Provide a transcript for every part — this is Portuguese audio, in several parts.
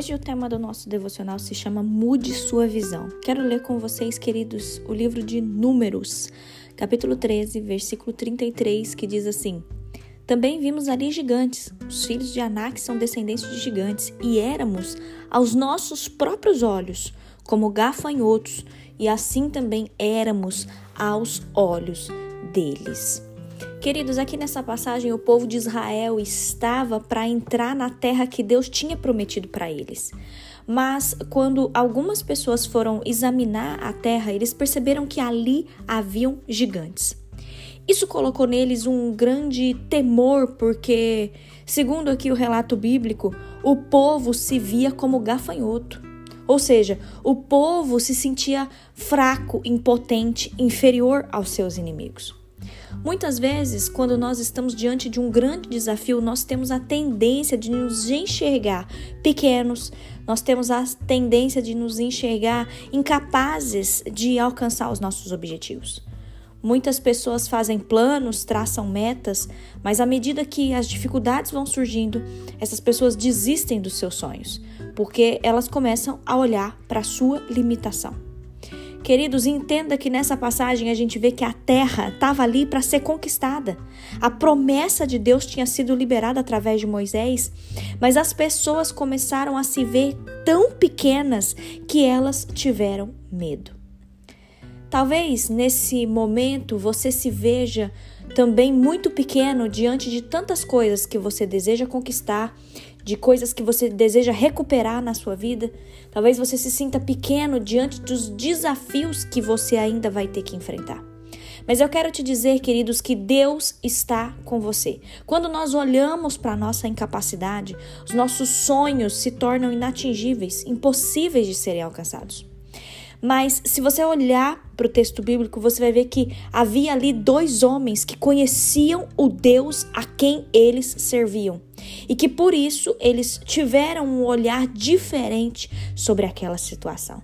Hoje o tema do nosso devocional se chama Mude Sua Visão. Quero ler com vocês, queridos, o livro de Números capítulo 13, versículo 33, que diz assim: Também vimos ali gigantes. Os filhos de Anak são descendentes de gigantes, e éramos, aos nossos próprios olhos, como gafanhotos, e assim também éramos aos olhos deles. Queridos, aqui nessa passagem, o povo de Israel estava para entrar na terra que Deus tinha prometido para eles. Mas quando algumas pessoas foram examinar a terra, eles perceberam que ali haviam gigantes. Isso colocou neles um grande temor, porque, segundo aqui o relato bíblico, o povo se via como gafanhoto. Ou seja, o povo se sentia fraco, impotente, inferior aos seus inimigos. Muitas vezes, quando nós estamos diante de um grande desafio, nós temos a tendência de nos enxergar pequenos, nós temos a tendência de nos enxergar incapazes de alcançar os nossos objetivos. Muitas pessoas fazem planos, traçam metas, mas à medida que as dificuldades vão surgindo, essas pessoas desistem dos seus sonhos, porque elas começam a olhar para a sua limitação. Queridos, entenda que nessa passagem a gente vê que a terra estava ali para ser conquistada. A promessa de Deus tinha sido liberada através de Moisés, mas as pessoas começaram a se ver tão pequenas que elas tiveram medo. Talvez nesse momento você se veja também muito pequeno diante de tantas coisas que você deseja conquistar de coisas que você deseja recuperar na sua vida. Talvez você se sinta pequeno diante dos desafios que você ainda vai ter que enfrentar. Mas eu quero te dizer, queridos, que Deus está com você. Quando nós olhamos para a nossa incapacidade, os nossos sonhos se tornam inatingíveis, impossíveis de serem alcançados. Mas se você olhar para o texto bíblico, você vai ver que havia ali dois homens que conheciam o Deus a quem eles serviam e que por isso eles tiveram um olhar diferente sobre aquela situação.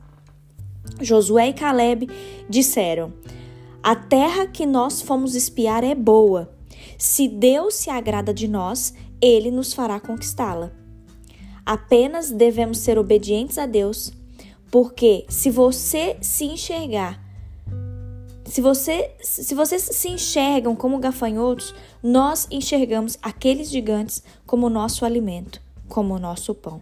Josué e Caleb disseram: A terra que nós fomos espiar é boa. Se Deus se agrada de nós, ele nos fará conquistá-la. Apenas devemos ser obedientes a Deus porque se você se enxergar, se, você, se vocês se enxergam como gafanhotos, nós enxergamos aqueles gigantes como nosso alimento, como nosso pão.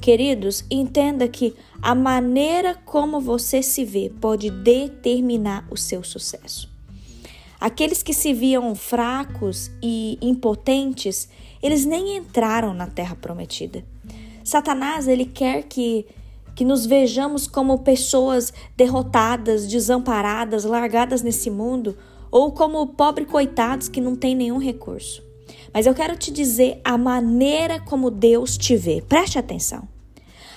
Queridos, entenda que a maneira como você se vê pode determinar o seu sucesso. Aqueles que se viam fracos e impotentes, eles nem entraram na terra prometida. Satanás, ele quer que que nos vejamos como pessoas derrotadas, desamparadas, largadas nesse mundo, ou como pobres coitados que não têm nenhum recurso. Mas eu quero te dizer a maneira como Deus te vê. Preste atenção.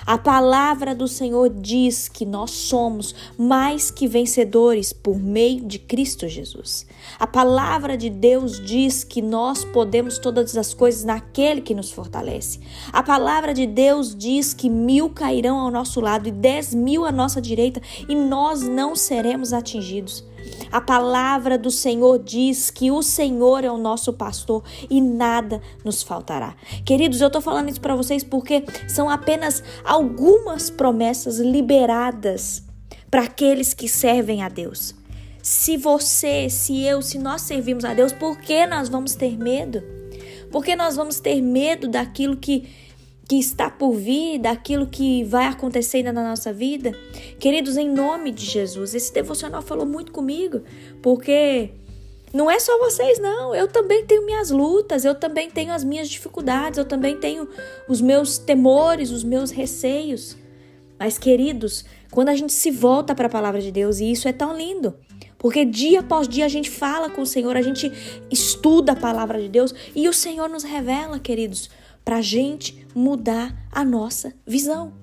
A palavra do Senhor diz que nós somos mais que vencedores por meio de Cristo Jesus. A palavra de Deus diz que nós podemos todas as coisas naquele que nos fortalece. A palavra de Deus diz que mil cairão ao nosso lado e dez mil à nossa direita e nós não seremos atingidos. A palavra do Senhor diz que o Senhor é o nosso pastor e nada nos faltará. Queridos, eu estou falando isso para vocês porque são apenas algumas promessas liberadas para aqueles que servem a Deus. Se você, se eu, se nós servimos a Deus, por que nós vamos ter medo? Por que nós vamos ter medo daquilo que que está por vir, daquilo que vai acontecer ainda na nossa vida. Queridos, em nome de Jesus, esse devocional falou muito comigo, porque não é só vocês, não. Eu também tenho minhas lutas, eu também tenho as minhas dificuldades, eu também tenho os meus temores, os meus receios. Mas, queridos, quando a gente se volta para a palavra de Deus, e isso é tão lindo, porque dia após dia a gente fala com o Senhor, a gente estuda a palavra de Deus e o Senhor nos revela, queridos, para a gente mudar a nossa visão.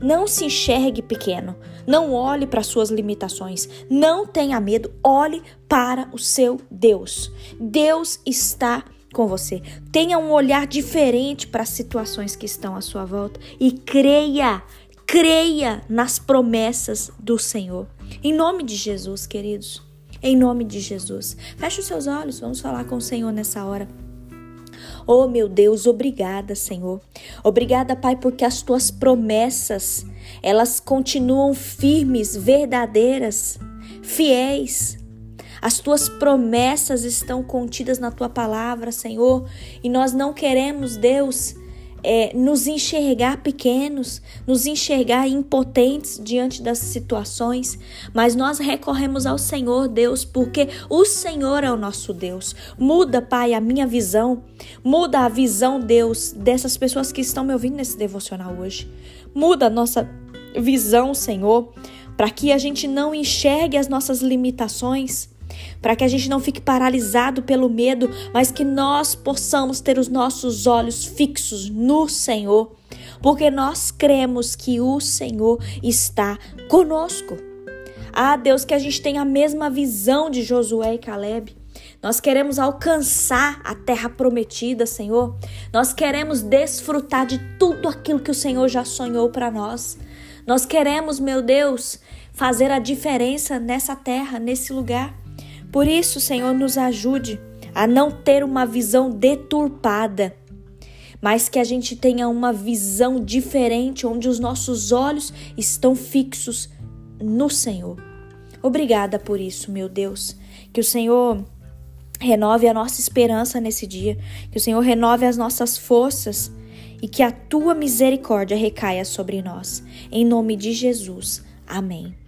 Não se enxergue pequeno. Não olhe para suas limitações. Não tenha medo. Olhe para o seu Deus. Deus está com você. Tenha um olhar diferente para as situações que estão à sua volta e creia, creia nas promessas do Senhor. Em nome de Jesus, queridos. Em nome de Jesus. Feche os seus olhos, vamos falar com o Senhor nessa hora. Oh, meu Deus, obrigada, Senhor. Obrigada, Pai, porque as tuas promessas, elas continuam firmes, verdadeiras, fiéis. As tuas promessas estão contidas na tua palavra, Senhor, e nós não queremos, Deus, é, nos enxergar pequenos, nos enxergar impotentes diante das situações, mas nós recorremos ao Senhor, Deus, porque o Senhor é o nosso Deus. Muda, Pai, a minha visão, muda a visão, Deus, dessas pessoas que estão me ouvindo nesse devocional hoje. Muda a nossa visão, Senhor, para que a gente não enxergue as nossas limitações para que a gente não fique paralisado pelo medo, mas que nós possamos ter os nossos olhos fixos no Senhor, porque nós cremos que o Senhor está conosco. Ah, Deus, que a gente tenha a mesma visão de Josué e Caleb. Nós queremos alcançar a terra prometida, Senhor. Nós queremos desfrutar de tudo aquilo que o Senhor já sonhou para nós. Nós queremos, meu Deus, fazer a diferença nessa terra, nesse lugar. Por isso, Senhor, nos ajude a não ter uma visão deturpada, mas que a gente tenha uma visão diferente, onde os nossos olhos estão fixos no Senhor. Obrigada por isso, meu Deus. Que o Senhor renove a nossa esperança nesse dia, que o Senhor renove as nossas forças e que a tua misericórdia recaia sobre nós. Em nome de Jesus. Amém.